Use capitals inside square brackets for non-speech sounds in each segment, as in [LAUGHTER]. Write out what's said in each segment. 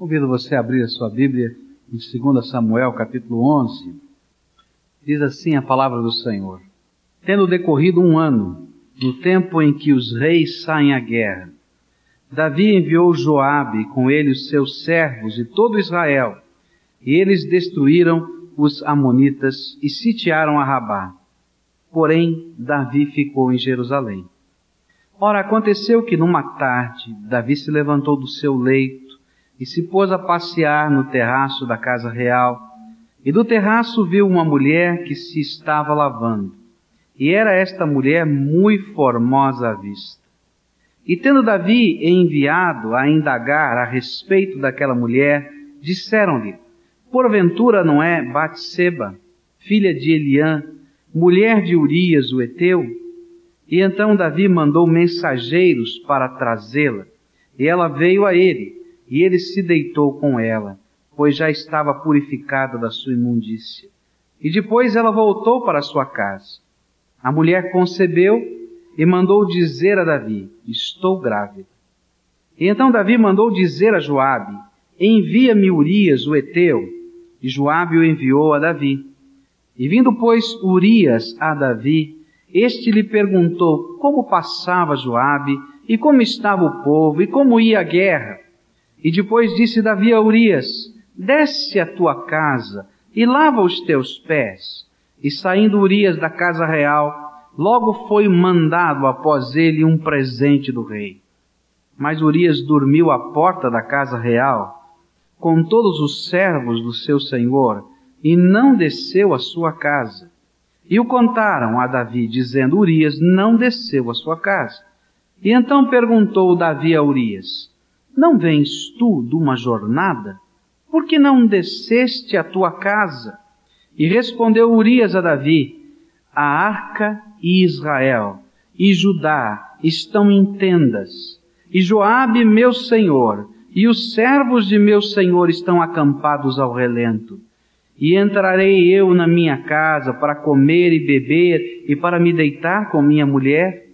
Convido você a abrir a sua Bíblia em 2 Samuel, capítulo 11. Diz assim a palavra do Senhor. Tendo decorrido um ano, no tempo em que os reis saem à guerra, Davi enviou Joabe com ele os seus servos e todo Israel, e eles destruíram os amonitas e sitiaram a Rabá. Porém, Davi ficou em Jerusalém. Ora, aconteceu que numa tarde, Davi se levantou do seu leito e se pôs a passear no terraço da casa real. E do terraço viu uma mulher que se estava lavando. E era esta mulher muito formosa à vista. E tendo Davi enviado a indagar a respeito daquela mulher, disseram-lhe, porventura não é Batseba, filha de Eliã, mulher de Urias o Eteu? E então Davi mandou mensageiros para trazê-la, e ela veio a ele, e ele se deitou com ela, pois já estava purificada da sua imundícia. E depois ela voltou para sua casa. A mulher concebeu e mandou dizer a Davi, estou grávida. E então Davi mandou dizer a Joabe, envia-me Urias, o Eteu. E Joabe o enviou a Davi. E vindo, pois, Urias a Davi, este lhe perguntou como passava Joabe, e como estava o povo, e como ia a guerra. E depois disse Davi a Urias, desce à tua casa e lava os teus pés. E saindo Urias da casa real, logo foi mandado após ele um presente do rei. Mas Urias dormiu à porta da casa real, com todos os servos do seu senhor, e não desceu à sua casa. E o contaram a Davi, dizendo, Urias não desceu à sua casa. E então perguntou Davi a Urias, não vens tu de uma jornada? Por que não desceste à tua casa? E respondeu Urias a Davi, a arca e Israel e Judá estão em tendas, e Joabe, meu senhor, e os servos de meu senhor estão acampados ao relento. E entrarei eu na minha casa para comer e beber e para me deitar com minha mulher?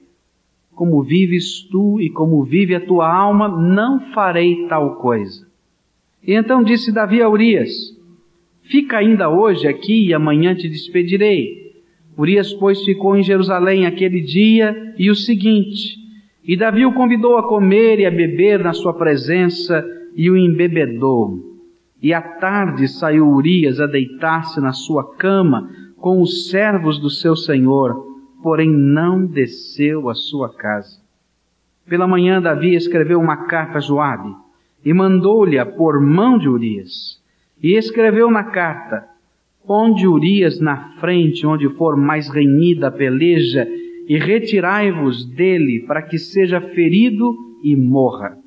Como vives tu e como vive a tua alma, não farei tal coisa. E então disse Davi a Urias, fica ainda hoje aqui e amanhã te despedirei. Urias, pois, ficou em Jerusalém aquele dia e o seguinte, e Davi o convidou a comer e a beber na sua presença e o embebedou. E à tarde saiu Urias a deitar-se na sua cama com os servos do seu senhor, porém não desceu à sua casa. Pela manhã Davi escreveu uma carta a Joabe e mandou-lhe por mão de Urias. E escreveu na carta: Ponde Urias na frente, onde for mais renhida a peleja, e retirai-vos dele, para que seja ferido e morra.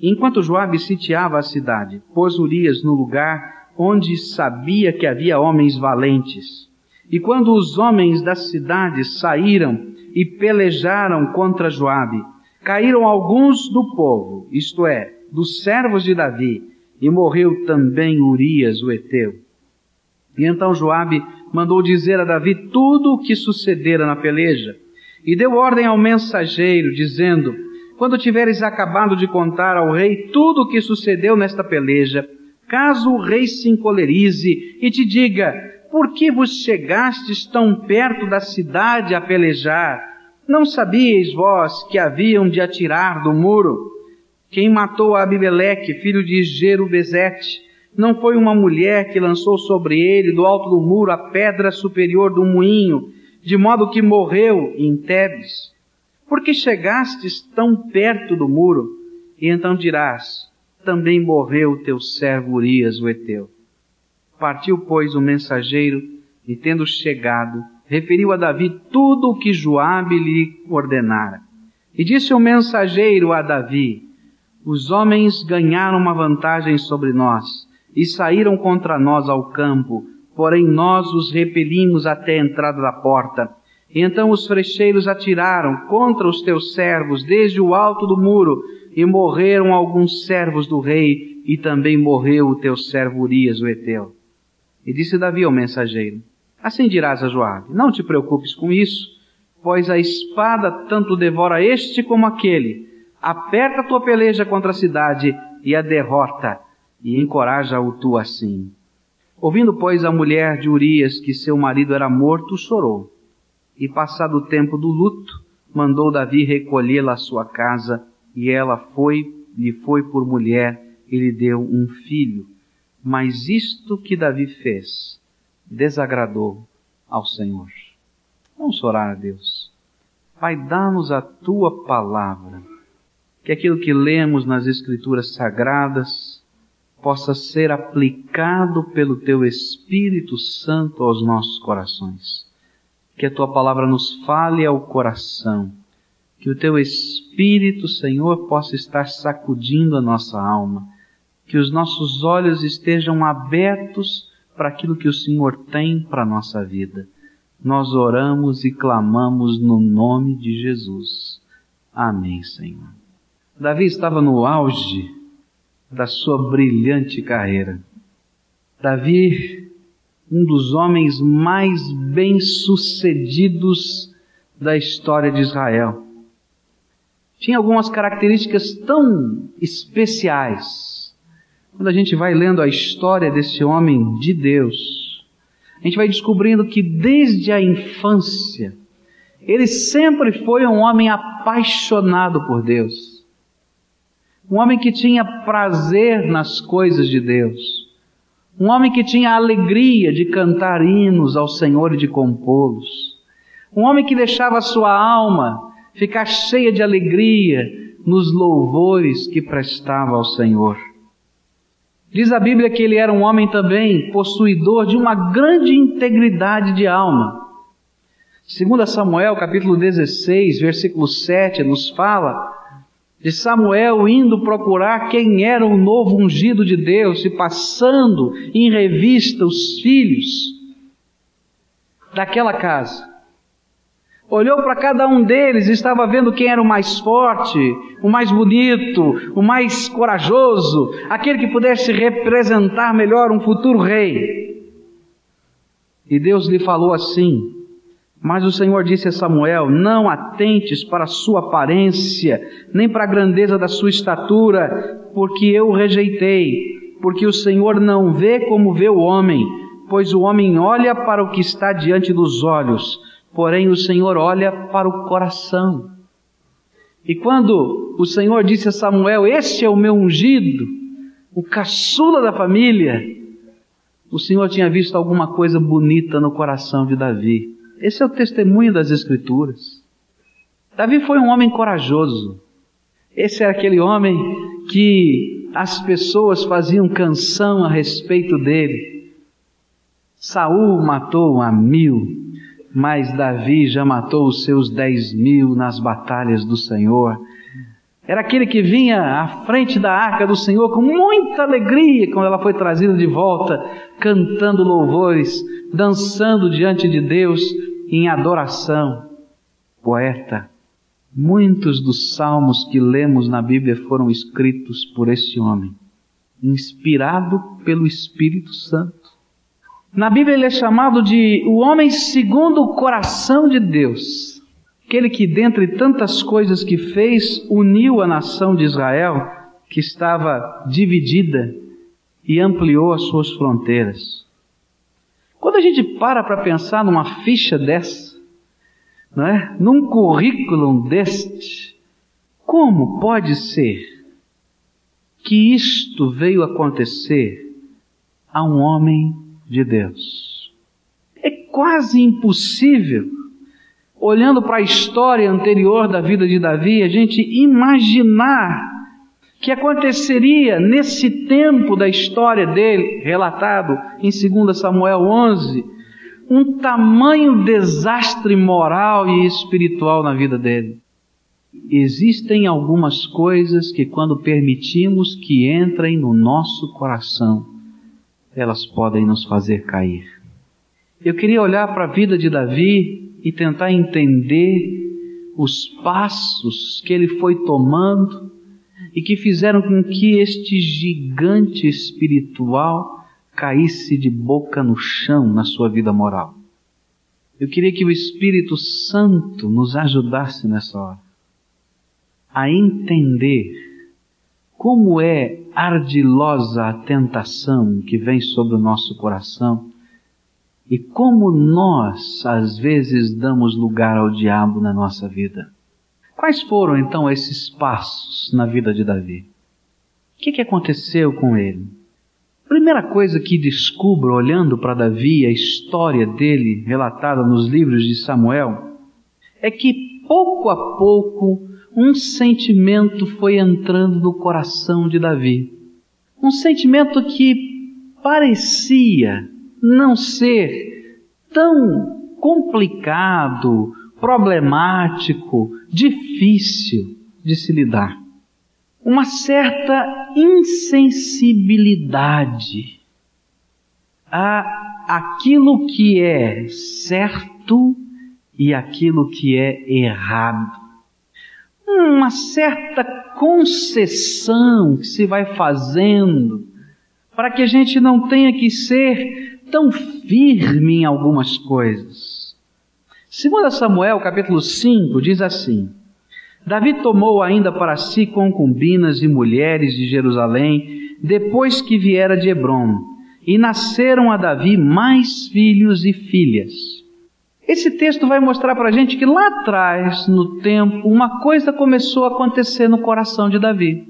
Enquanto Joabe sitiava a cidade, pôs Urias no lugar onde sabia que havia homens valentes e quando os homens da cidade saíram e pelejaram contra Joabe, caíram alguns do povo, isto é, dos servos de Davi, e morreu também Urias o Eteu. E então Joabe mandou dizer a Davi tudo o que sucedera na peleja, e deu ordem ao mensageiro, dizendo, quando tiveres acabado de contar ao rei tudo o que sucedeu nesta peleja, caso o rei se encolerize e te diga, por que vos chegastes tão perto da cidade a pelejar? Não sabíeis vós que haviam de atirar do muro? Quem matou Abimeleque, filho de Jerubezete, não foi uma mulher que lançou sobre ele do alto do muro a pedra superior do moinho, de modo que morreu em Tebes? Por que chegastes tão perto do muro? E então dirás, também morreu teu servo Urias o Eteu. Partiu, pois, o mensageiro e, tendo chegado, referiu a Davi tudo o que Joabe lhe ordenara. E disse o mensageiro a Davi, os homens ganharam uma vantagem sobre nós e saíram contra nós ao campo, porém nós os repelimos até a entrada da porta. E então os frecheiros atiraram contra os teus servos desde o alto do muro, e morreram alguns servos do rei, e também morreu o teu servo Urias, o Eteu. E disse Davi ao mensageiro, assim dirás a Joabe, não te preocupes com isso, pois a espada tanto devora este como aquele. Aperta a tua peleja contra a cidade e a derrota, e encoraja-o tu assim. Ouvindo, pois, a mulher de Urias que seu marido era morto, chorou. E passado o tempo do luto, mandou Davi recolhê-la à sua casa, e ela foi, lhe foi por mulher, e lhe deu um filho. Mas isto que Davi fez desagradou ao Senhor. Vamos orar a Deus. Pai, dá-nos a tua palavra, que aquilo que lemos nas Escrituras Sagradas possa ser aplicado pelo teu Espírito Santo aos nossos corações. Que a tua palavra nos fale ao coração. Que o teu Espírito, Senhor, possa estar sacudindo a nossa alma. Que os nossos olhos estejam abertos para aquilo que o Senhor tem para a nossa vida nós oramos e clamamos no nome de Jesus. Amém, Senhor. Davi estava no auge da sua brilhante carreira. Davi, um dos homens mais bem-sucedidos da história de Israel. Tinha algumas características tão especiais. Quando a gente vai lendo a história desse homem de Deus, a gente vai descobrindo que desde a infância, ele sempre foi um homem apaixonado por Deus. Um homem que tinha prazer nas coisas de Deus. Um homem que tinha alegria de cantar hinos ao Senhor e de compô-los. Um homem que deixava a sua alma ficar cheia de alegria nos louvores que prestava ao Senhor. Diz a Bíblia que ele era um homem também possuidor de uma grande integridade de alma. Segundo Samuel, capítulo 16, versículo 7, nos fala de Samuel indo procurar quem era o novo ungido de Deus e passando em revista os filhos daquela casa olhou para cada um deles e estava vendo quem era o mais forte, o mais bonito, o mais corajoso, aquele que pudesse representar melhor um futuro rei. E Deus lhe falou assim: Mas o Senhor disse a Samuel: Não atentes para a sua aparência, nem para a grandeza da sua estatura, porque eu o rejeitei. Porque o Senhor não vê como vê o homem, pois o homem olha para o que está diante dos olhos porém o Senhor olha para o coração. E quando o Senhor disse a Samuel: Este é o meu ungido, o caçula da família, o Senhor tinha visto alguma coisa bonita no coração de Davi. Esse é o testemunho das Escrituras. Davi foi um homem corajoso. Esse era aquele homem que as pessoas faziam canção a respeito dele. Saul matou a mil, mas Davi já matou os seus dez mil nas batalhas do Senhor. Era aquele que vinha à frente da arca do Senhor com muita alegria quando ela foi trazida de volta, cantando louvores, dançando diante de Deus em adoração. Poeta, muitos dos salmos que lemos na Bíblia foram escritos por este homem, inspirado pelo Espírito Santo. Na Bíblia ele é chamado de o homem segundo o coração de Deus. Aquele que, dentre tantas coisas que fez, uniu a nação de Israel, que estava dividida, e ampliou as suas fronteiras. Quando a gente para para pensar numa ficha dessa, não é? num currículo deste, como pode ser que isto veio acontecer a um homem de Deus. É quase impossível, olhando para a história anterior da vida de Davi, a gente imaginar que aconteceria nesse tempo da história dele, relatado em 2 Samuel 11, um tamanho desastre moral e espiritual na vida dele. Existem algumas coisas que, quando permitimos que entrem no nosso coração, elas podem nos fazer cair. Eu queria olhar para a vida de Davi e tentar entender os passos que ele foi tomando e que fizeram com que este gigante espiritual caísse de boca no chão na sua vida moral. Eu queria que o Espírito Santo nos ajudasse nessa hora a entender como é ardilosa a tentação que vem sobre o nosso coração e como nós, às vezes, damos lugar ao diabo na nossa vida. Quais foram então esses passos na vida de Davi? O que, que aconteceu com ele? Primeira coisa que descubro olhando para Davi, a história dele relatada nos livros de Samuel, é que pouco a pouco um sentimento foi entrando no coração de Davi. Um sentimento que parecia não ser tão complicado, problemático, difícil de se lidar. Uma certa insensibilidade a aquilo que é certo e aquilo que é errado. Uma certa concessão que se vai fazendo para que a gente não tenha que ser tão firme em algumas coisas. Segundo Samuel, capítulo 5, diz assim: Davi tomou ainda para si concubinas e mulheres de Jerusalém, depois que viera de Hebron, e nasceram a Davi mais filhos e filhas. Esse texto vai mostrar para a gente que lá atrás, no tempo, uma coisa começou a acontecer no coração de Davi.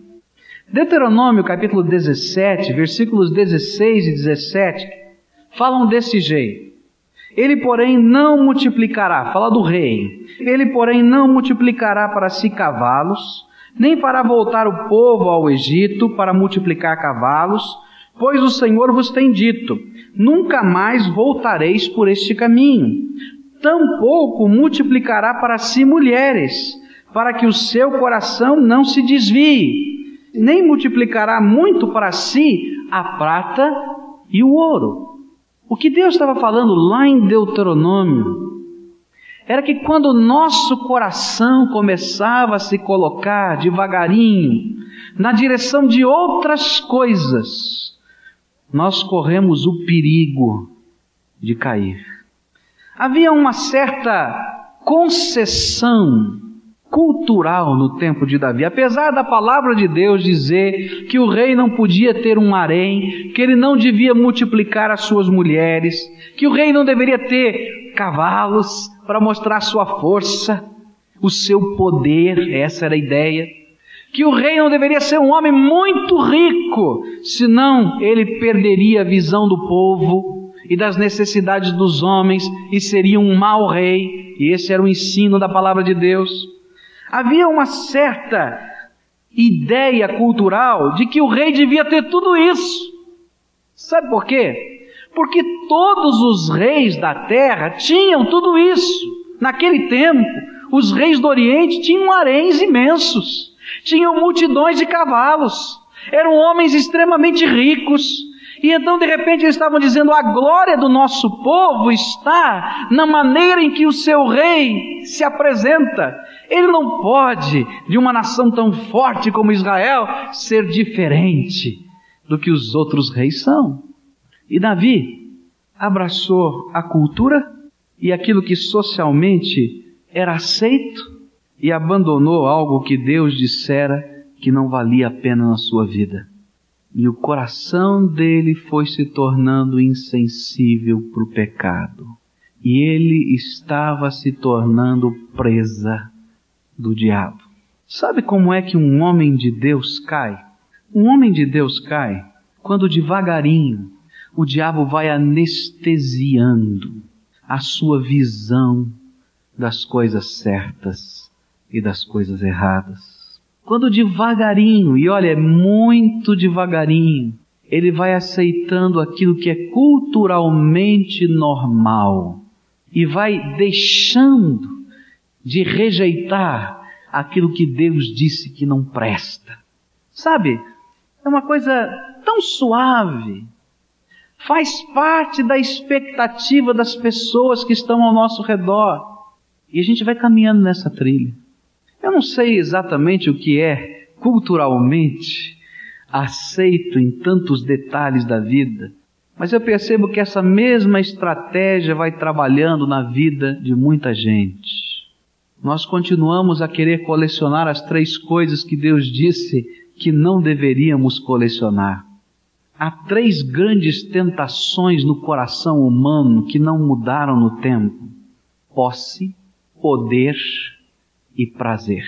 Deuteronômio capítulo 17, versículos 16 e 17, falam desse jeito. Ele, porém, não multiplicará, fala do rei, ele, porém, não multiplicará para si cavalos, nem fará voltar o povo ao Egito para multiplicar cavalos, pois o Senhor vos tem dito: nunca mais voltareis por este caminho. Tampouco multiplicará para si mulheres, para que o seu coração não se desvie, nem multiplicará muito para si a prata e o ouro. O que Deus estava falando lá em Deuteronômio era que quando o nosso coração começava a se colocar devagarinho na direção de outras coisas, nós corremos o perigo de cair. Havia uma certa concessão cultural no tempo de Davi. Apesar da palavra de Deus dizer que o rei não podia ter um harém, que ele não devia multiplicar as suas mulheres, que o rei não deveria ter cavalos para mostrar sua força, o seu poder, essa era a ideia. Que o rei não deveria ser um homem muito rico, senão ele perderia a visão do povo e das necessidades dos homens e seria um mau rei. E esse era o ensino da palavra de Deus. Havia uma certa ideia cultural de que o rei devia ter tudo isso. Sabe por quê? Porque todos os reis da terra tinham tudo isso. Naquele tempo, os reis do Oriente tinham haréns imensos, tinham multidões de cavalos, eram homens extremamente ricos, e então, de repente, eles estavam dizendo: a glória do nosso povo está na maneira em que o seu rei se apresenta. Ele não pode, de uma nação tão forte como Israel, ser diferente do que os outros reis são. E Davi abraçou a cultura e aquilo que socialmente era aceito e abandonou algo que Deus dissera que não valia a pena na sua vida e o coração dele foi se tornando insensível para o pecado. E ele estava se tornando presa do diabo. Sabe como é que um homem de Deus cai? Um homem de Deus cai quando devagarinho o diabo vai anestesiando a sua visão das coisas certas e das coisas erradas. Quando devagarinho, e olha, é muito devagarinho, ele vai aceitando aquilo que é culturalmente normal e vai deixando de rejeitar aquilo que Deus disse que não presta. Sabe? É uma coisa tão suave. Faz parte da expectativa das pessoas que estão ao nosso redor. E a gente vai caminhando nessa trilha. Eu não sei exatamente o que é culturalmente aceito em tantos detalhes da vida, mas eu percebo que essa mesma estratégia vai trabalhando na vida de muita gente. Nós continuamos a querer colecionar as três coisas que Deus disse que não deveríamos colecionar. Há três grandes tentações no coração humano que não mudaram no tempo: posse, poder e prazer.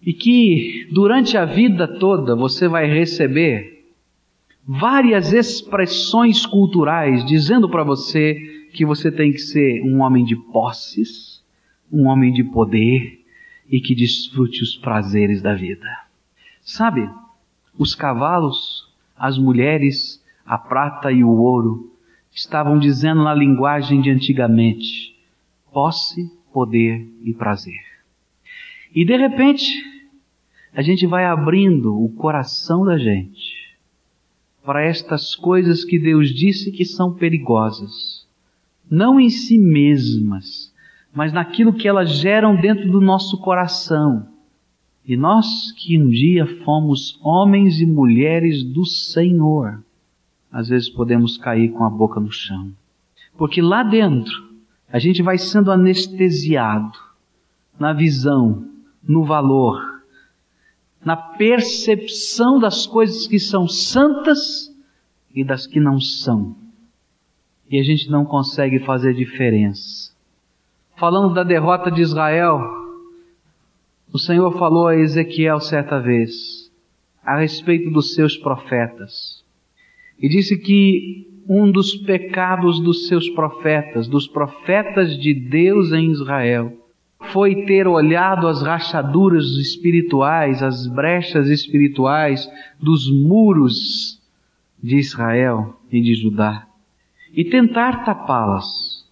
E que durante a vida toda você vai receber várias expressões culturais dizendo para você que você tem que ser um homem de posses, um homem de poder e que desfrute os prazeres da vida. Sabe, os cavalos, as mulheres, a prata e o ouro estavam dizendo na linguagem de antigamente: posse, poder e prazer. E de repente, a gente vai abrindo o coração da gente para estas coisas que Deus disse que são perigosas, não em si mesmas, mas naquilo que elas geram dentro do nosso coração. E nós que um dia fomos homens e mulheres do Senhor, às vezes podemos cair com a boca no chão. Porque lá dentro, a gente vai sendo anestesiado na visão, no valor, na percepção das coisas que são santas e das que não são. E a gente não consegue fazer diferença. Falando da derrota de Israel, o Senhor falou a Ezequiel certa vez a respeito dos seus profetas. E disse que um dos pecados dos seus profetas, dos profetas de Deus em Israel, foi ter olhado as rachaduras espirituais, as brechas espirituais dos muros de Israel e de Judá e tentar tapá-las,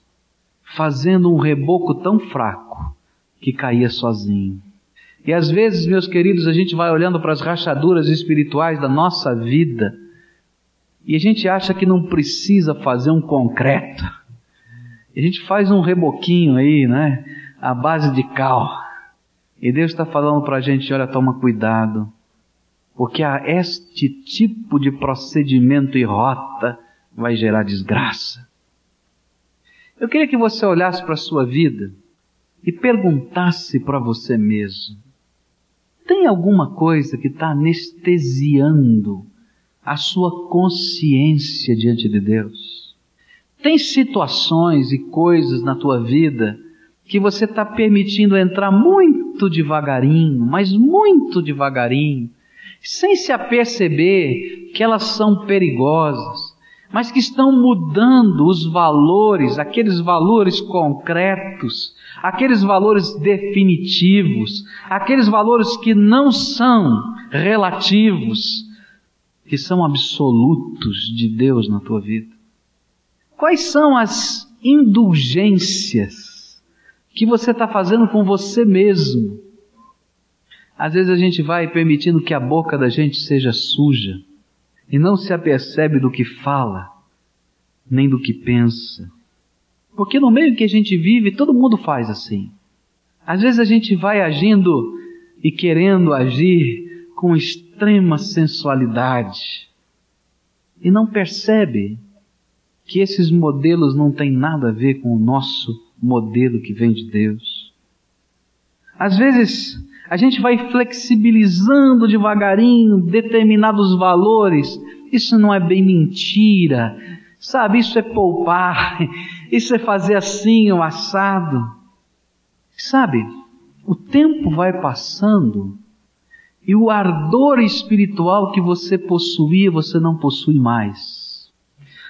fazendo um reboco tão fraco que caía sozinho. E às vezes, meus queridos, a gente vai olhando para as rachaduras espirituais da nossa vida e a gente acha que não precisa fazer um concreto. A gente faz um reboquinho aí, né? À base de cal. E Deus está falando para a gente: olha, toma cuidado, porque este tipo de procedimento e rota vai gerar desgraça. Eu queria que você olhasse para a sua vida e perguntasse para você mesmo: tem alguma coisa que está anestesiando a sua consciência diante de Deus? Tem situações e coisas na tua vida que você está permitindo entrar muito devagarinho, mas muito devagarinho, sem se aperceber que elas são perigosas, mas que estão mudando os valores, aqueles valores concretos, aqueles valores definitivos, aqueles valores que não são relativos, que são absolutos de Deus na tua vida. Quais são as indulgências que você está fazendo com você mesmo. Às vezes a gente vai permitindo que a boca da gente seja suja e não se apercebe do que fala, nem do que pensa. Porque no meio que a gente vive, todo mundo faz assim. Às vezes a gente vai agindo e querendo agir com extrema sensualidade e não percebe que esses modelos não têm nada a ver com o nosso modelo que vem de Deus. Às vezes, a gente vai flexibilizando devagarinho determinados valores. Isso não é bem mentira, sabe? Isso é poupar, isso é fazer assim o assado. Sabe? O tempo vai passando e o ardor espiritual que você possuía, você não possui mais.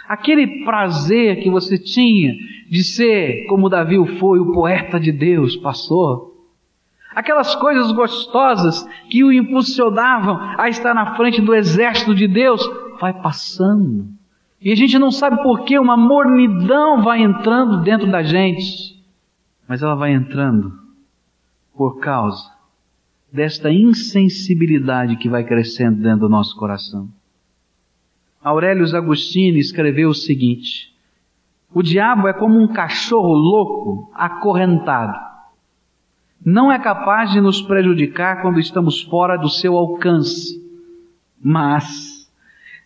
Aquele prazer que você tinha de ser, como Davi foi, o poeta de Deus, passou. Aquelas coisas gostosas que o impulsionavam a estar na frente do exército de Deus, vai passando. E a gente não sabe por que uma mornidão vai entrando dentro da gente. Mas ela vai entrando por causa desta insensibilidade que vai crescendo dentro do nosso coração. Aurélio Agostini escreveu o seguinte: O diabo é como um cachorro louco acorrentado. Não é capaz de nos prejudicar quando estamos fora do seu alcance. Mas,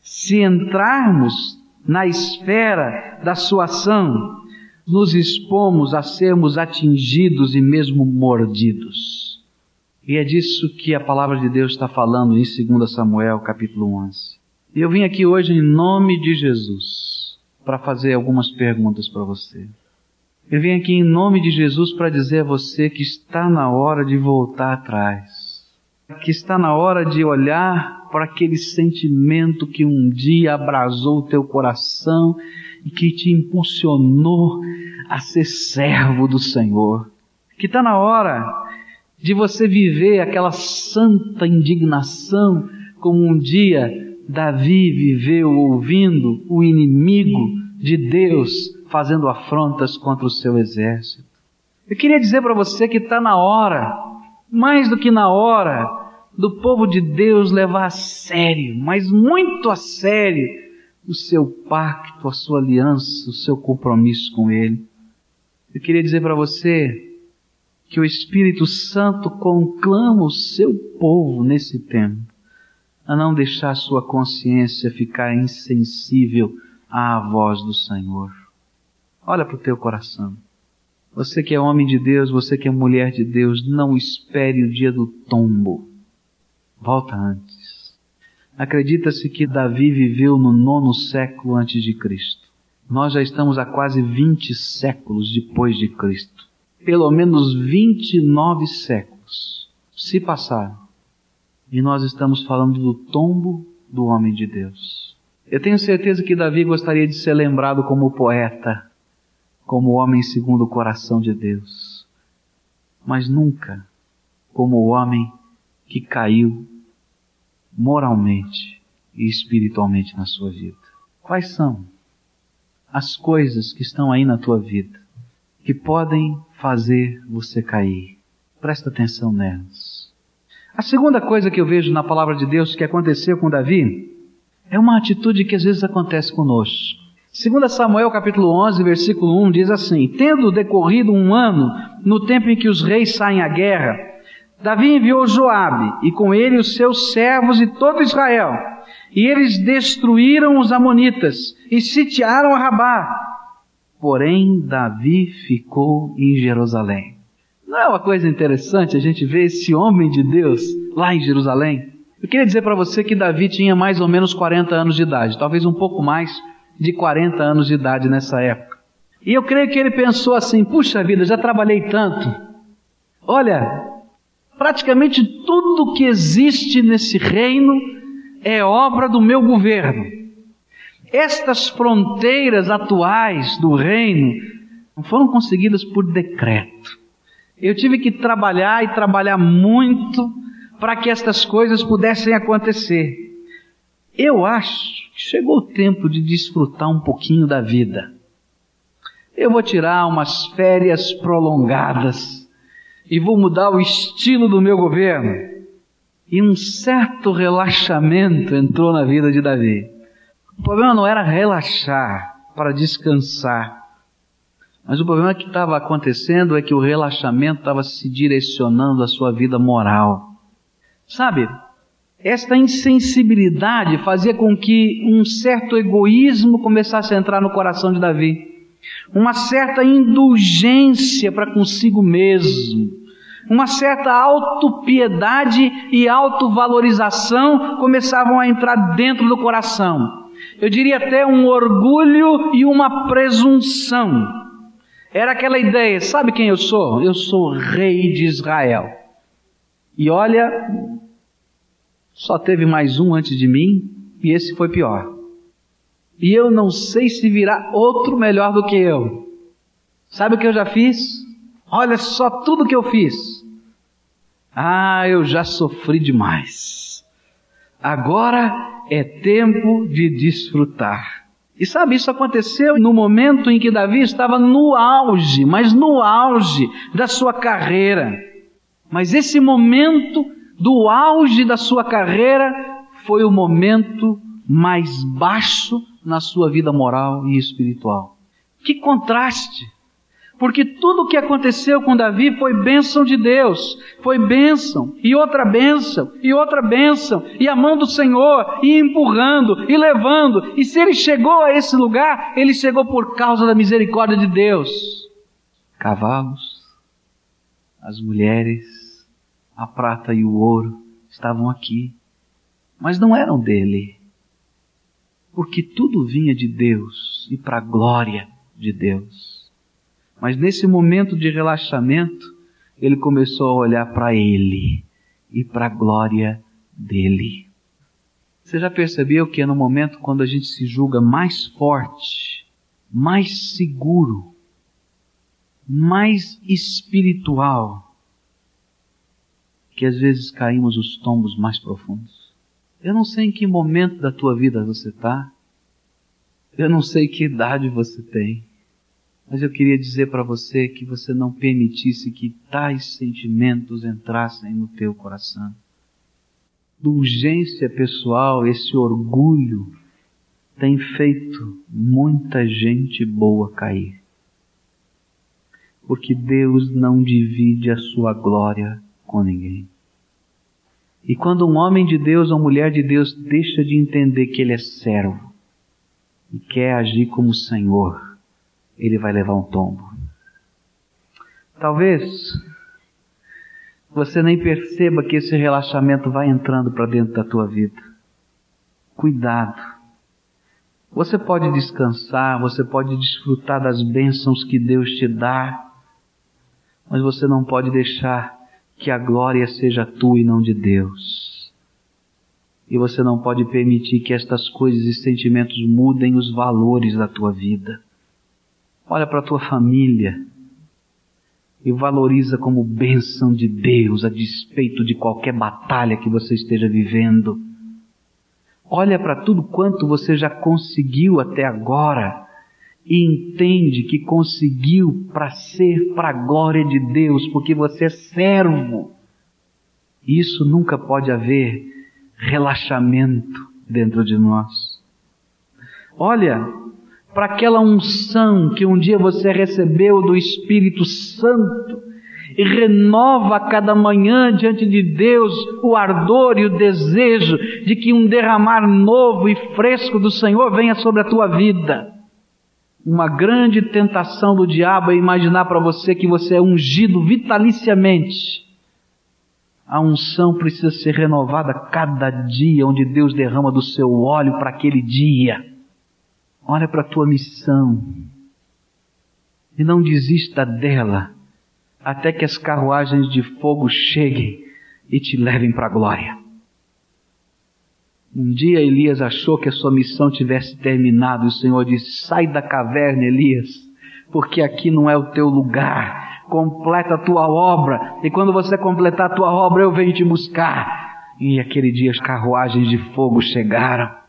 se entrarmos na esfera da sua ação, nos expomos a sermos atingidos e mesmo mordidos. E é disso que a palavra de Deus está falando em 2 Samuel capítulo 11. E eu vim aqui hoje em nome de Jesus para fazer algumas perguntas para você. Eu vim aqui em nome de Jesus para dizer a você que está na hora de voltar atrás. Que está na hora de olhar para aquele sentimento que um dia abrasou o teu coração e que te impulsionou a ser servo do Senhor. Que está na hora de você viver aquela santa indignação como um dia Davi viveu ouvindo o inimigo de Deus fazendo afrontas contra o seu exército. Eu queria dizer para você que está na hora, mais do que na hora, do povo de Deus levar a sério, mas muito a sério, o seu pacto, a sua aliança, o seu compromisso com Ele. Eu queria dizer para você que o Espírito Santo conclama o seu povo nesse tempo a não deixar sua consciência ficar insensível à voz do Senhor. Olha para o teu coração. Você que é homem de Deus, você que é mulher de Deus, não espere o dia do tombo. Volta antes. Acredita-se que Davi viveu no nono século antes de Cristo. Nós já estamos há quase 20 séculos depois de Cristo. Pelo menos 29 séculos se passaram. E nós estamos falando do tombo do homem de Deus. Eu tenho certeza que Davi gostaria de ser lembrado como poeta como homem segundo o coração de Deus, mas nunca como o homem que caiu moralmente e espiritualmente na sua vida. Quais são as coisas que estão aí na tua vida que podem fazer você cair? Presta atenção nelas. A segunda coisa que eu vejo na palavra de Deus que aconteceu com Davi é uma atitude que às vezes acontece conosco. 2 Samuel capítulo 11, versículo 1 diz assim: Tendo decorrido um ano, no tempo em que os reis saem à guerra, Davi enviou Joabe e com ele os seus servos e todo Israel. E eles destruíram os amonitas e sitiaram a Rabá. Porém, Davi ficou em Jerusalém. Não é uma coisa interessante a gente ver esse homem de Deus lá em Jerusalém? Eu queria dizer para você que Davi tinha mais ou menos 40 anos de idade, talvez um pouco mais, de 40 anos de idade nessa época. E eu creio que ele pensou assim: puxa vida, já trabalhei tanto. Olha, praticamente tudo que existe nesse reino é obra do meu governo. Estas fronteiras atuais do reino não foram conseguidas por decreto. Eu tive que trabalhar e trabalhar muito para que estas coisas pudessem acontecer. Eu acho chegou o tempo de desfrutar um pouquinho da vida. Eu vou tirar umas férias prolongadas e vou mudar o estilo do meu governo. E um certo relaxamento entrou na vida de Davi. O problema não era relaxar para descansar, mas o problema que estava acontecendo é que o relaxamento estava se direcionando à sua vida moral. Sabe, esta insensibilidade fazia com que um certo egoísmo começasse a entrar no coração de Davi. Uma certa indulgência para consigo mesmo. Uma certa autopiedade e autovalorização começavam a entrar dentro do coração. Eu diria até um orgulho e uma presunção. Era aquela ideia, sabe quem eu sou? Eu sou rei de Israel. E olha, só teve mais um antes de mim e esse foi pior. E eu não sei se virá outro melhor do que eu. Sabe o que eu já fiz? Olha só tudo que eu fiz. Ah, eu já sofri demais. Agora é tempo de desfrutar. E sabe, isso aconteceu no momento em que Davi estava no auge, mas no auge da sua carreira. Mas esse momento do auge da sua carreira, foi o momento mais baixo na sua vida moral e espiritual. Que contraste! Porque tudo o que aconteceu com Davi foi bênção de Deus, foi bênção, e outra bênção, e outra bênção, e a mão do Senhor, e empurrando, e levando, e se ele chegou a esse lugar, ele chegou por causa da misericórdia de Deus. Cavalos, as mulheres, a prata e o ouro estavam aqui, mas não eram dele, porque tudo vinha de Deus e para a glória de Deus. Mas nesse momento de relaxamento, ele começou a olhar para ele e para a glória dele. Você já percebeu que é no momento quando a gente se julga mais forte, mais seguro, mais espiritual, que às vezes caímos os tombos mais profundos. Eu não sei em que momento da tua vida você está, eu não sei que idade você tem, mas eu queria dizer para você que você não permitisse que tais sentimentos entrassem no teu coração. Urgência pessoal, esse orgulho, tem feito muita gente boa cair. Porque Deus não divide a sua glória com ninguém. E quando um homem de Deus ou mulher de Deus deixa de entender que ele é servo e quer agir como Senhor, ele vai levar um tombo. Talvez você nem perceba que esse relaxamento vai entrando para dentro da tua vida. Cuidado. Você pode descansar, você pode desfrutar das bênçãos que Deus te dá, mas você não pode deixar que a glória seja tua e não de Deus. E você não pode permitir que estas coisas e sentimentos mudem os valores da tua vida. Olha para a tua família e valoriza como bênção de Deus a despeito de qualquer batalha que você esteja vivendo. Olha para tudo quanto você já conseguiu até agora e entende que conseguiu para ser para a glória de Deus, porque você é servo. Isso nunca pode haver relaxamento dentro de nós. Olha, para aquela unção que um dia você recebeu do Espírito Santo e renova a cada manhã diante de Deus o ardor e o desejo de que um derramar novo e fresco do Senhor venha sobre a tua vida. Uma grande tentação do diabo é imaginar para você que você é ungido vitaliciamente. A unção precisa ser renovada cada dia, onde Deus derrama do seu óleo para aquele dia. Olha para a tua missão e não desista dela até que as carruagens de fogo cheguem e te levem para a glória. Um dia Elias achou que a sua missão tivesse terminado e o Senhor disse: Sai da caverna, Elias, porque aqui não é o teu lugar. Completa a tua obra, e quando você completar a tua obra, eu venho te buscar. E aquele dia as carruagens de fogo chegaram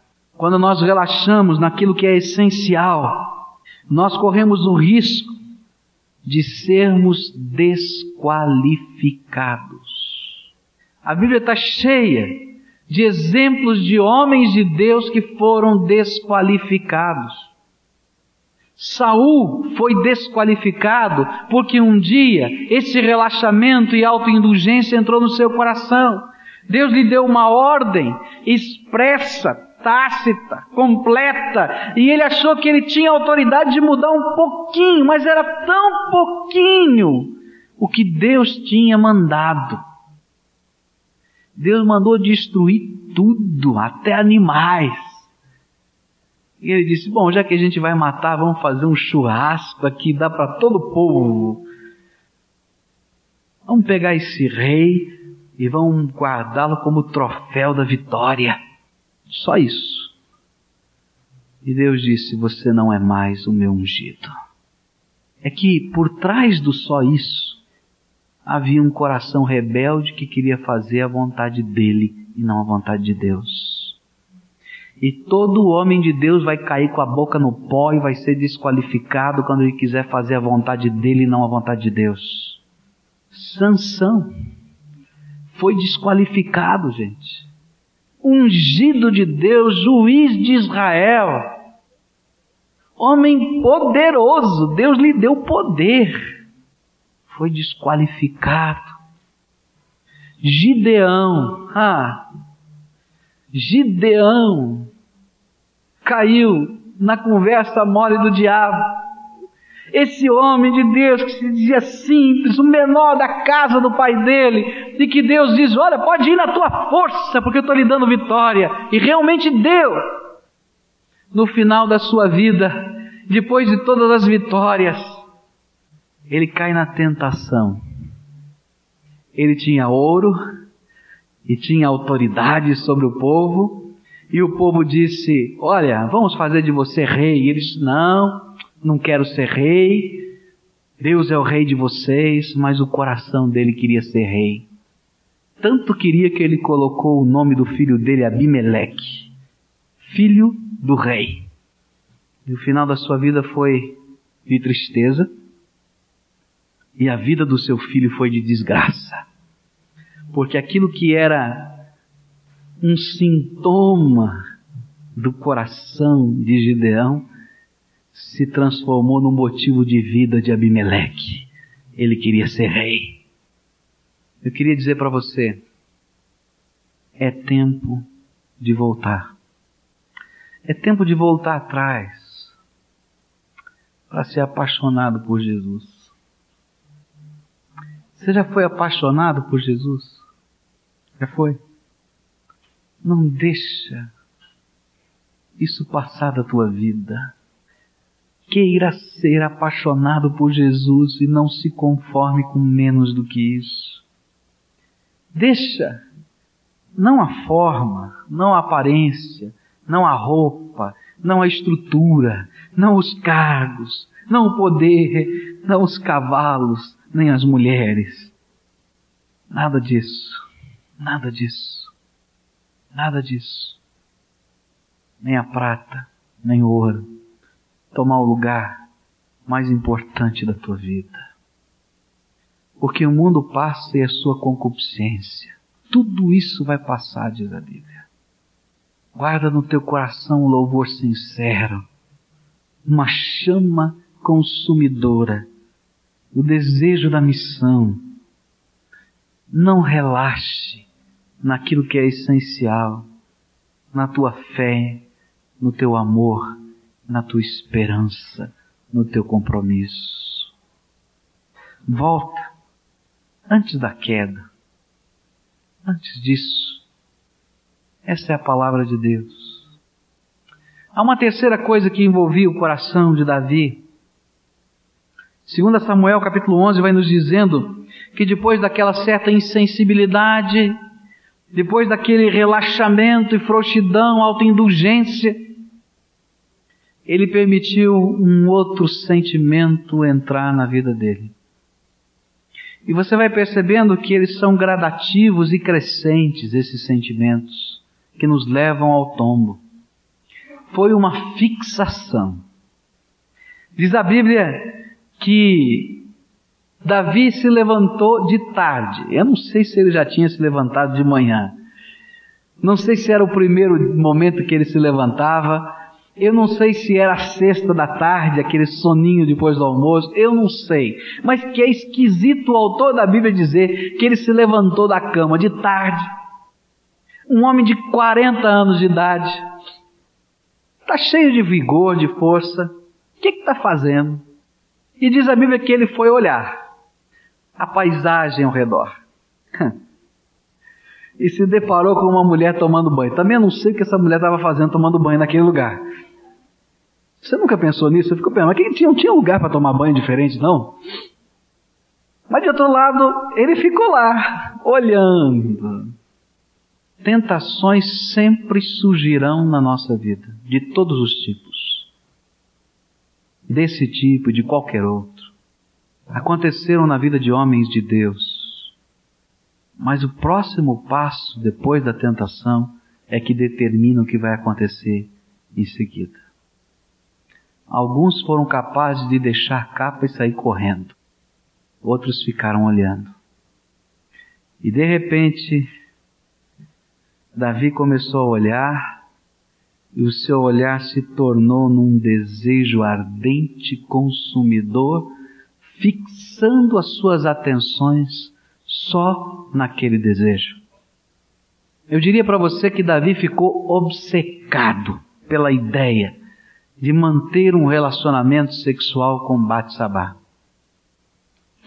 quando nós relaxamos naquilo que é essencial, nós corremos o risco de sermos desqualificados. A Bíblia está cheia de exemplos de homens de Deus que foram desqualificados. Saul foi desqualificado porque um dia esse relaxamento e autoindulgência entrou no seu coração. Deus lhe deu uma ordem expressa tácita, completa, e ele achou que ele tinha autoridade de mudar um pouquinho, mas era tão pouquinho o que Deus tinha mandado. Deus mandou destruir tudo, até animais. E ele disse: Bom, já que a gente vai matar, vamos fazer um churrasco aqui, dá para todo o povo. Vamos pegar esse rei e vamos guardá-lo como troféu da vitória. Só isso. E Deus disse: Você não é mais o meu ungido. É que por trás do só isso havia um coração rebelde que queria fazer a vontade dele e não a vontade de Deus. E todo homem de Deus vai cair com a boca no pó e vai ser desqualificado quando ele quiser fazer a vontade dele e não a vontade de Deus. Sansão foi desqualificado, gente ungido de Deus, juiz de Israel, homem poderoso, Deus lhe deu poder, foi desqualificado. Gideão, ah, Gideão caiu na conversa mole do diabo. Esse homem de Deus que se dizia simples, o menor da casa do pai dele, e que Deus diz: Olha, pode ir na tua força, porque eu estou lhe dando vitória. E realmente deu. No final da sua vida, depois de todas as vitórias, ele cai na tentação. Ele tinha ouro e tinha autoridade sobre o povo, e o povo disse: Olha, vamos fazer de você rei. E ele disse: Não, não quero ser rei. Deus é o rei de vocês, mas o coração dele queria ser rei. Tanto queria que ele colocou o nome do filho dele Abimeleque, filho do rei. E o final da sua vida foi de tristeza, e a vida do seu filho foi de desgraça. Porque aquilo que era um sintoma do coração de Gideão se transformou num motivo de vida de Abimeleque. Ele queria ser rei. Eu queria dizer para você, é tempo de voltar. É tempo de voltar atrás para ser apaixonado por Jesus. Você já foi apaixonado por Jesus? Já foi? Não deixa isso passar da tua vida. Queira ser apaixonado por Jesus e não se conforme com menos do que isso. Deixa não a forma, não a aparência, não a roupa, não a estrutura, não os cargos, não o poder, não os cavalos, nem as mulheres. Nada disso, nada disso, nada disso. Nem a prata, nem o ouro. Tomar o lugar mais importante da tua vida. Porque o mundo passa e a sua concupiscência. Tudo isso vai passar, diz a Bíblia. Guarda no teu coração um louvor sincero, uma chama consumidora o desejo da missão. Não relaxe naquilo que é essencial, na tua fé, no teu amor, na tua esperança, no teu compromisso. Volta antes da queda. Antes disso, essa é a palavra de Deus. Há uma terceira coisa que envolvia o coração de Davi Segundo Samuel capítulo 11 vai nos dizendo que depois daquela certa insensibilidade, depois daquele relaxamento e frouxidão, autoindulgência, ele permitiu um outro sentimento entrar na vida dele. E você vai percebendo que eles são gradativos e crescentes, esses sentimentos, que nos levam ao tombo. Foi uma fixação. Diz a Bíblia que Davi se levantou de tarde. Eu não sei se ele já tinha se levantado de manhã. Não sei se era o primeiro momento que ele se levantava. Eu não sei se era a sexta da tarde, aquele soninho depois do almoço. Eu não sei. Mas que é esquisito o autor da Bíblia dizer que ele se levantou da cama de tarde. Um homem de 40 anos de idade. Está cheio de vigor, de força. O que está fazendo? E diz a Bíblia que ele foi olhar a paisagem ao redor. [LAUGHS] e se deparou com uma mulher tomando banho. Também não sei o que essa mulher estava fazendo tomando banho naquele lugar. Você nunca pensou nisso? Eu fico pensando, mas tinha, não tinha lugar para tomar banho diferente, não? Mas de outro lado, ele ficou lá, olhando. Tentações sempre surgirão na nossa vida, de todos os tipos desse tipo e de qualquer outro aconteceram na vida de homens de Deus. Mas o próximo passo depois da tentação é que determina o que vai acontecer em seguida. Alguns foram capazes de deixar a capa e sair correndo. Outros ficaram olhando. E de repente, Davi começou a olhar e o seu olhar se tornou num desejo ardente, consumidor, fixando as suas atenções só naquele desejo. Eu diria para você que Davi ficou obcecado pela ideia de manter um relacionamento sexual com Batsabá.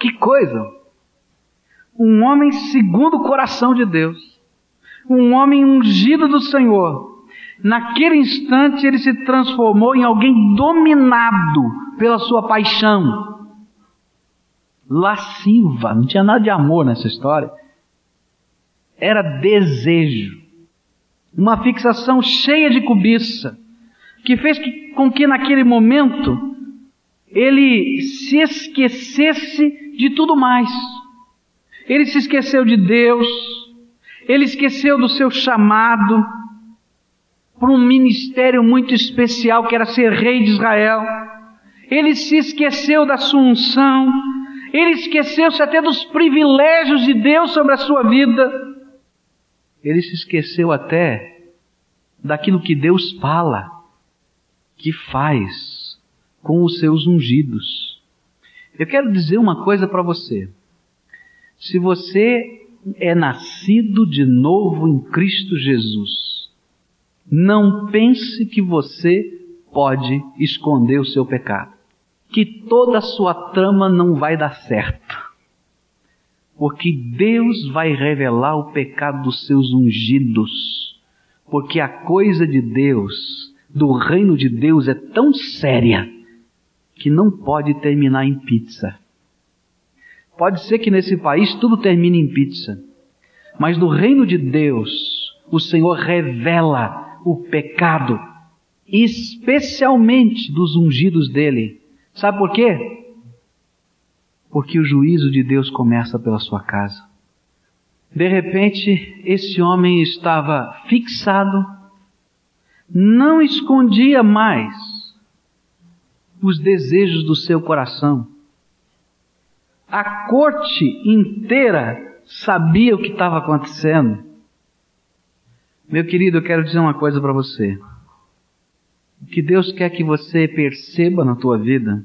Que coisa! Um homem segundo o coração de Deus, um homem ungido do Senhor. Naquele instante ele se transformou em alguém dominado pela sua paixão. Lasciva, não tinha nada de amor nessa história. Era desejo. Uma fixação cheia de cobiça, que fez com que naquele momento ele se esquecesse de tudo mais. Ele se esqueceu de Deus, ele esqueceu do seu chamado para um ministério muito especial que era ser rei de Israel. Ele se esqueceu da sua unção, ele esqueceu-se até dos privilégios de Deus sobre a sua vida. Ele se esqueceu até daquilo que Deus fala, que faz com os seus ungidos. Eu quero dizer uma coisa para você. Se você é nascido de novo em Cristo Jesus, não pense que você pode esconder o seu pecado. Que toda a sua trama não vai dar certo. Porque Deus vai revelar o pecado dos seus ungidos. Porque a coisa de Deus, do reino de Deus, é tão séria que não pode terminar em pizza. Pode ser que nesse país tudo termine em pizza, mas no reino de Deus, o Senhor revela o pecado, especialmente dos ungidos dele. Sabe por quê? Porque o juízo de Deus começa pela sua casa. De repente, esse homem estava fixado, não escondia mais os desejos do seu coração a corte inteira sabia o que estava acontecendo. Meu querido, eu quero dizer uma coisa para você. O que Deus quer que você perceba na tua vida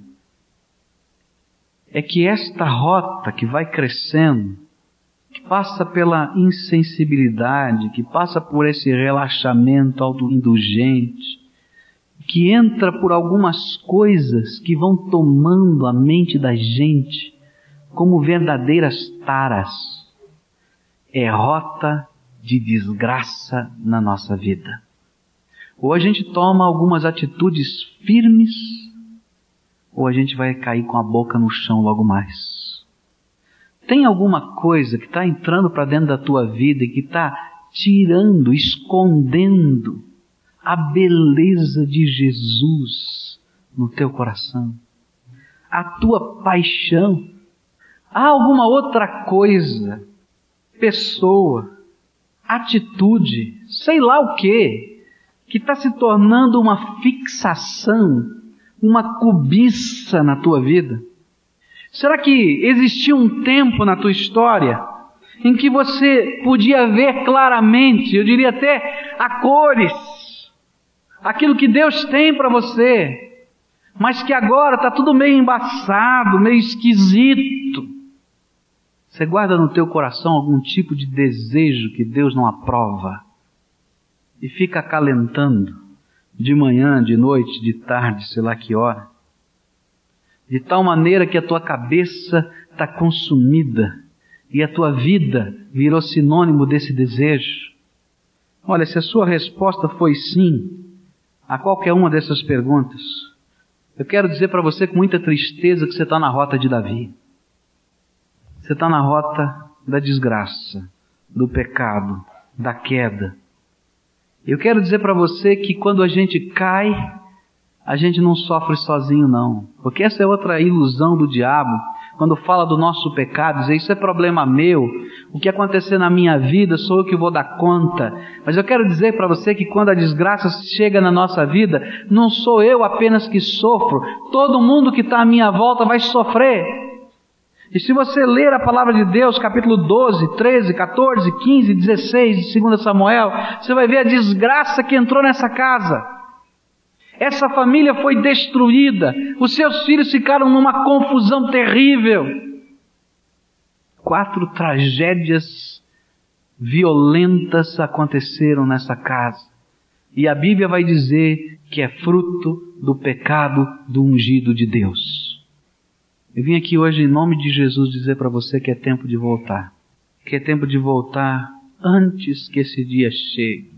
é que esta rota que vai crescendo, que passa pela insensibilidade, que passa por esse relaxamento autoindulgente, que entra por algumas coisas que vão tomando a mente da gente, como verdadeiras taras, é rota de desgraça na nossa vida. Ou a gente toma algumas atitudes firmes, ou a gente vai cair com a boca no chão logo mais. Tem alguma coisa que está entrando para dentro da tua vida e que está tirando, escondendo a beleza de Jesus no teu coração, a tua paixão? Há alguma outra coisa, pessoa, atitude, sei lá o que, que está se tornando uma fixação, uma cobiça na tua vida? Será que existia um tempo na tua história em que você podia ver claramente, eu diria até a cores, aquilo que Deus tem para você, mas que agora está tudo meio embaçado, meio esquisito? Você guarda no teu coração algum tipo de desejo que Deus não aprova e fica acalentando de manhã, de noite, de tarde, sei lá que hora, de tal maneira que a tua cabeça está consumida e a tua vida virou sinônimo desse desejo. Olha, se a sua resposta foi sim a qualquer uma dessas perguntas, eu quero dizer para você com muita tristeza que você está na rota de Davi. Você está na rota da desgraça, do pecado, da queda. Eu quero dizer para você que quando a gente cai, a gente não sofre sozinho não, porque essa é outra ilusão do diabo. Quando fala do nosso pecado, dizer isso é problema meu, o que acontecer na minha vida sou eu que vou dar conta. Mas eu quero dizer para você que quando a desgraça chega na nossa vida, não sou eu apenas que sofro, todo mundo que está à minha volta vai sofrer. E se você ler a palavra de Deus, capítulo 12, 13, 14, 15, 16 de 2 Samuel, você vai ver a desgraça que entrou nessa casa. Essa família foi destruída, os seus filhos ficaram numa confusão terrível. Quatro tragédias violentas aconteceram nessa casa. E a Bíblia vai dizer que é fruto do pecado do ungido de Deus. Eu vim aqui hoje em nome de Jesus dizer para você que é tempo de voltar. Que é tempo de voltar antes que esse dia chegue.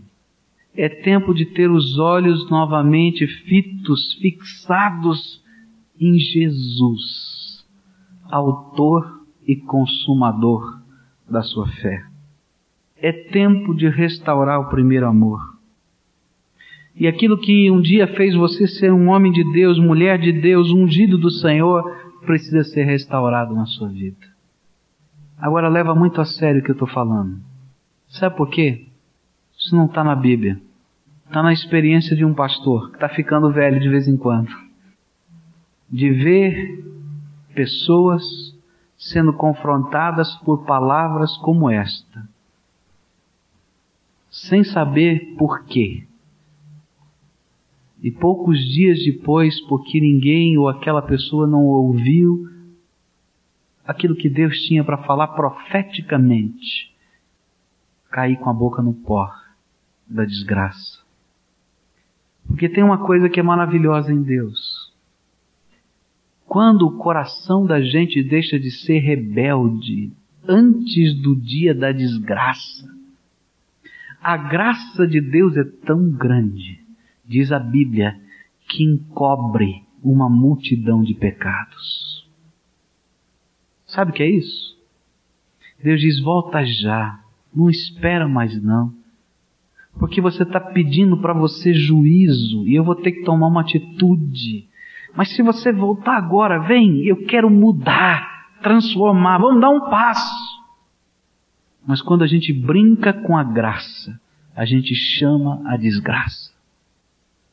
É tempo de ter os olhos novamente fitos, fixados em Jesus, autor e consumador da sua fé. É tempo de restaurar o primeiro amor. E aquilo que um dia fez você ser um homem de Deus, mulher de Deus, ungido do Senhor, precisa ser restaurado na sua vida. Agora leva muito a sério o que eu estou falando. Sabe por quê? Isso não está na Bíblia. Está na experiência de um pastor que está ficando velho de vez em quando. De ver pessoas sendo confrontadas por palavras como esta, sem saber por quê. E poucos dias depois, porque ninguém ou aquela pessoa não ouviu aquilo que Deus tinha para falar profeticamente, cair com a boca no pó da desgraça. Porque tem uma coisa que é maravilhosa em Deus. Quando o coração da gente deixa de ser rebelde antes do dia da desgraça, a graça de Deus é tão grande diz a Bíblia, que encobre uma multidão de pecados. Sabe o que é isso? Deus diz: volta já, não espera mais não, porque você está pedindo para você juízo e eu vou ter que tomar uma atitude. Mas se você voltar agora, vem, eu quero mudar, transformar, vamos dar um passo. Mas quando a gente brinca com a graça, a gente chama a desgraça.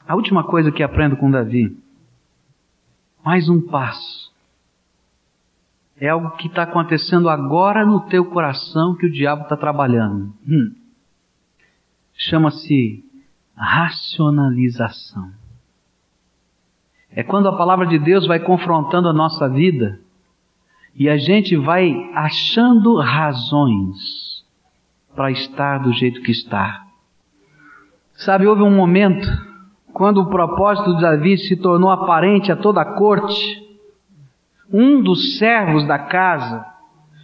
A última coisa que aprendo com Davi, mais um passo. É algo que está acontecendo agora no teu coração que o diabo está trabalhando. Hum. Chama-se racionalização. É quando a palavra de Deus vai confrontando a nossa vida e a gente vai achando razões para estar do jeito que está. Sabe, houve um momento quando o propósito de Davi se tornou aparente a toda a corte, um dos servos da casa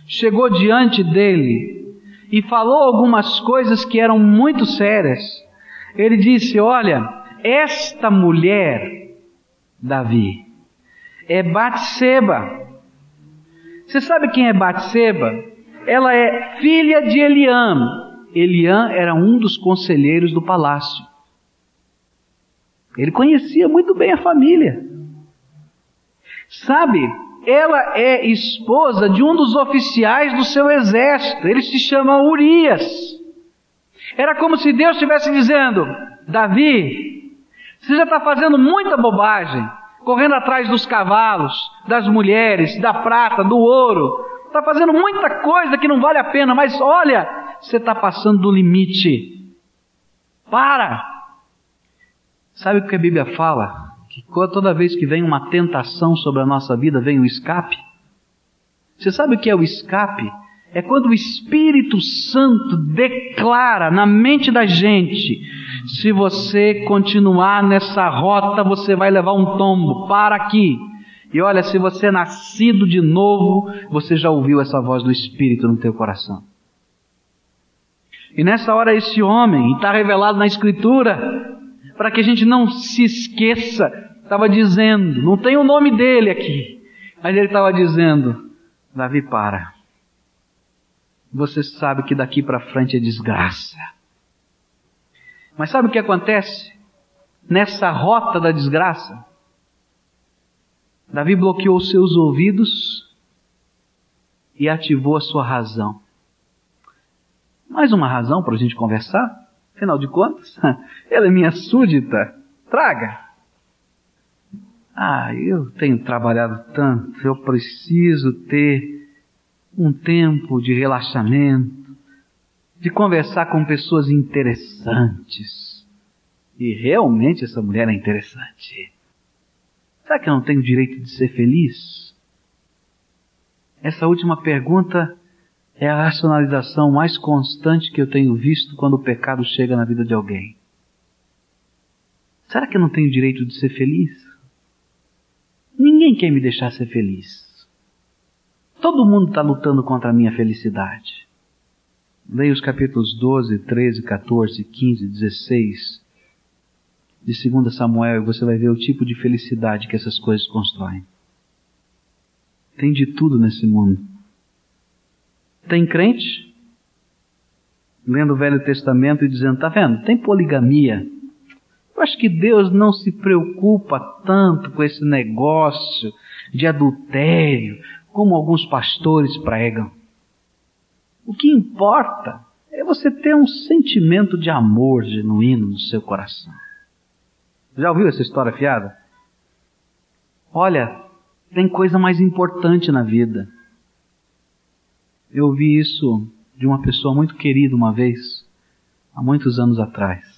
chegou diante dele e falou algumas coisas que eram muito sérias. Ele disse: Olha, esta mulher, Davi, é Batseba. Você sabe quem é Batseba? Ela é filha de Eliam. Eliam era um dos conselheiros do palácio. Ele conhecia muito bem a família. Sabe, ela é esposa de um dos oficiais do seu exército. Ele se chama Urias. Era como se Deus estivesse dizendo: Davi, você já está fazendo muita bobagem, correndo atrás dos cavalos, das mulheres, da prata, do ouro. Está fazendo muita coisa que não vale a pena, mas olha, você está passando do limite. Para! Sabe o que a Bíblia fala? Que toda vez que vem uma tentação sobre a nossa vida, vem o escape. Você sabe o que é o escape? É quando o Espírito Santo declara na mente da gente: se você continuar nessa rota, você vai levar um tombo. Para aqui. E olha, se você é nascido de novo, você já ouviu essa voz do Espírito no teu coração. E nessa hora esse homem, está revelado na Escritura, para que a gente não se esqueça, estava dizendo, não tem o nome dele aqui, mas ele estava dizendo: Davi, para. Você sabe que daqui para frente é desgraça. Mas sabe o que acontece? Nessa rota da desgraça, Davi bloqueou seus ouvidos e ativou a sua razão. Mais uma razão para a gente conversar? Afinal de contas, [LAUGHS] ela é minha súdita. Traga. Ah, eu tenho trabalhado tanto, eu preciso ter um tempo de relaxamento, de conversar com pessoas interessantes. E realmente essa mulher é interessante. Será que eu não tenho direito de ser feliz? Essa última pergunta é a racionalização mais constante que eu tenho visto quando o pecado chega na vida de alguém. Será que eu não tenho direito de ser feliz? Ninguém quer me deixar ser feliz. Todo mundo está lutando contra a minha felicidade. Leia os capítulos 12, 13, 14, 15, 16 de 2 Samuel e você vai ver o tipo de felicidade que essas coisas constroem. Tem de tudo nesse mundo. Tem crente lendo o Velho Testamento e dizendo: tá vendo? Tem poligamia. Eu acho que Deus não se preocupa tanto com esse negócio de adultério, como alguns pastores pregam. O que importa é você ter um sentimento de amor genuíno no seu coração. Já ouviu essa história fiada? Olha, tem coisa mais importante na vida. Eu ouvi isso de uma pessoa muito querida uma vez, há muitos anos atrás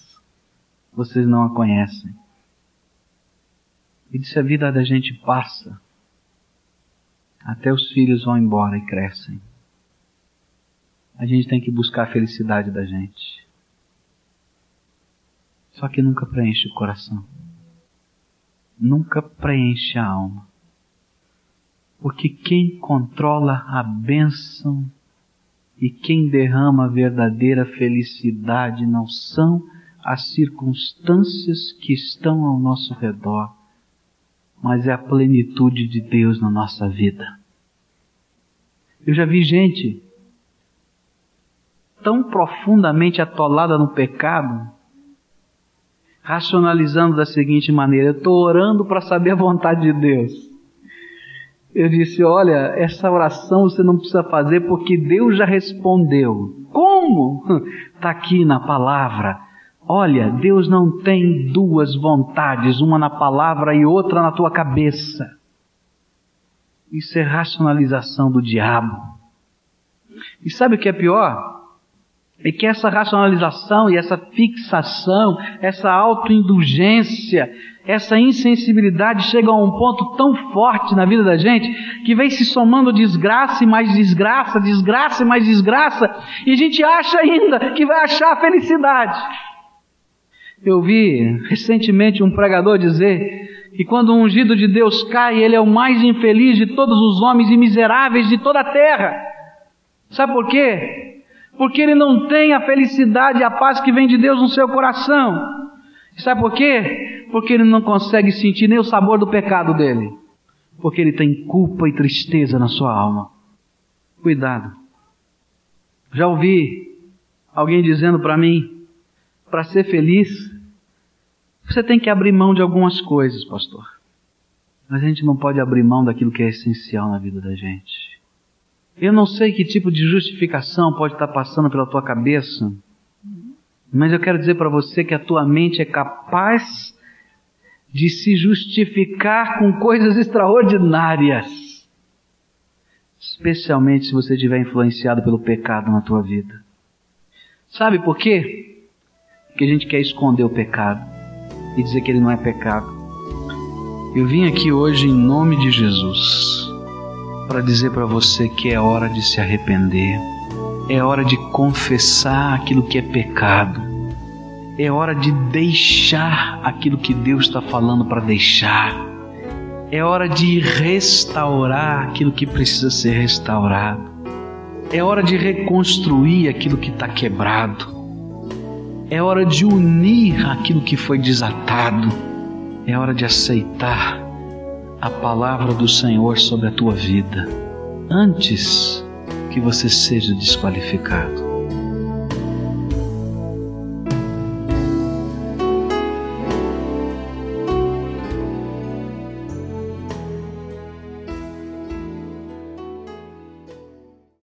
vocês não a conhecem. E disse: a vida da gente passa, até os filhos vão embora e crescem. A gente tem que buscar a felicidade da gente. Só que nunca preenche o coração. Nunca preenche a alma. Porque quem controla a bênção e quem derrama a verdadeira felicidade não são as circunstâncias que estão ao nosso redor, mas é a plenitude de Deus na nossa vida. Eu já vi gente tão profundamente atolada no pecado, racionalizando da seguinte maneira: eu estou orando para saber a vontade de Deus. Eu disse: olha, essa oração você não precisa fazer porque Deus já respondeu. Como? Está [LAUGHS] aqui na palavra. Olha, Deus não tem duas vontades, uma na palavra e outra na tua cabeça. Isso é racionalização do diabo. E sabe o que é pior? É que essa racionalização e essa fixação, essa autoindulgência, essa insensibilidade chegam a um ponto tão forte na vida da gente que vem se somando desgraça e mais desgraça, desgraça e mais desgraça, e a gente acha ainda que vai achar a felicidade. Eu vi recentemente um pregador dizer que quando o ungido de Deus cai, ele é o mais infeliz de todos os homens e miseráveis de toda a terra. Sabe por quê? Porque ele não tem a felicidade e a paz que vem de Deus no seu coração. Sabe por quê? Porque ele não consegue sentir nem o sabor do pecado dele. Porque ele tem culpa e tristeza na sua alma. Cuidado. Já ouvi alguém dizendo para mim, para ser feliz, você tem que abrir mão de algumas coisas, pastor. Mas a gente não pode abrir mão daquilo que é essencial na vida da gente. Eu não sei que tipo de justificação pode estar passando pela tua cabeça, mas eu quero dizer para você que a tua mente é capaz de se justificar com coisas extraordinárias, especialmente se você estiver influenciado pelo pecado na tua vida. Sabe por quê? que a gente quer esconder o pecado e dizer que ele não é pecado. Eu vim aqui hoje em nome de Jesus para dizer para você que é hora de se arrepender, é hora de confessar aquilo que é pecado, é hora de deixar aquilo que Deus está falando para deixar, é hora de restaurar aquilo que precisa ser restaurado, é hora de reconstruir aquilo que está quebrado. É hora de unir aquilo que foi desatado. É hora de aceitar a palavra do Senhor sobre a tua vida antes que você seja desqualificado.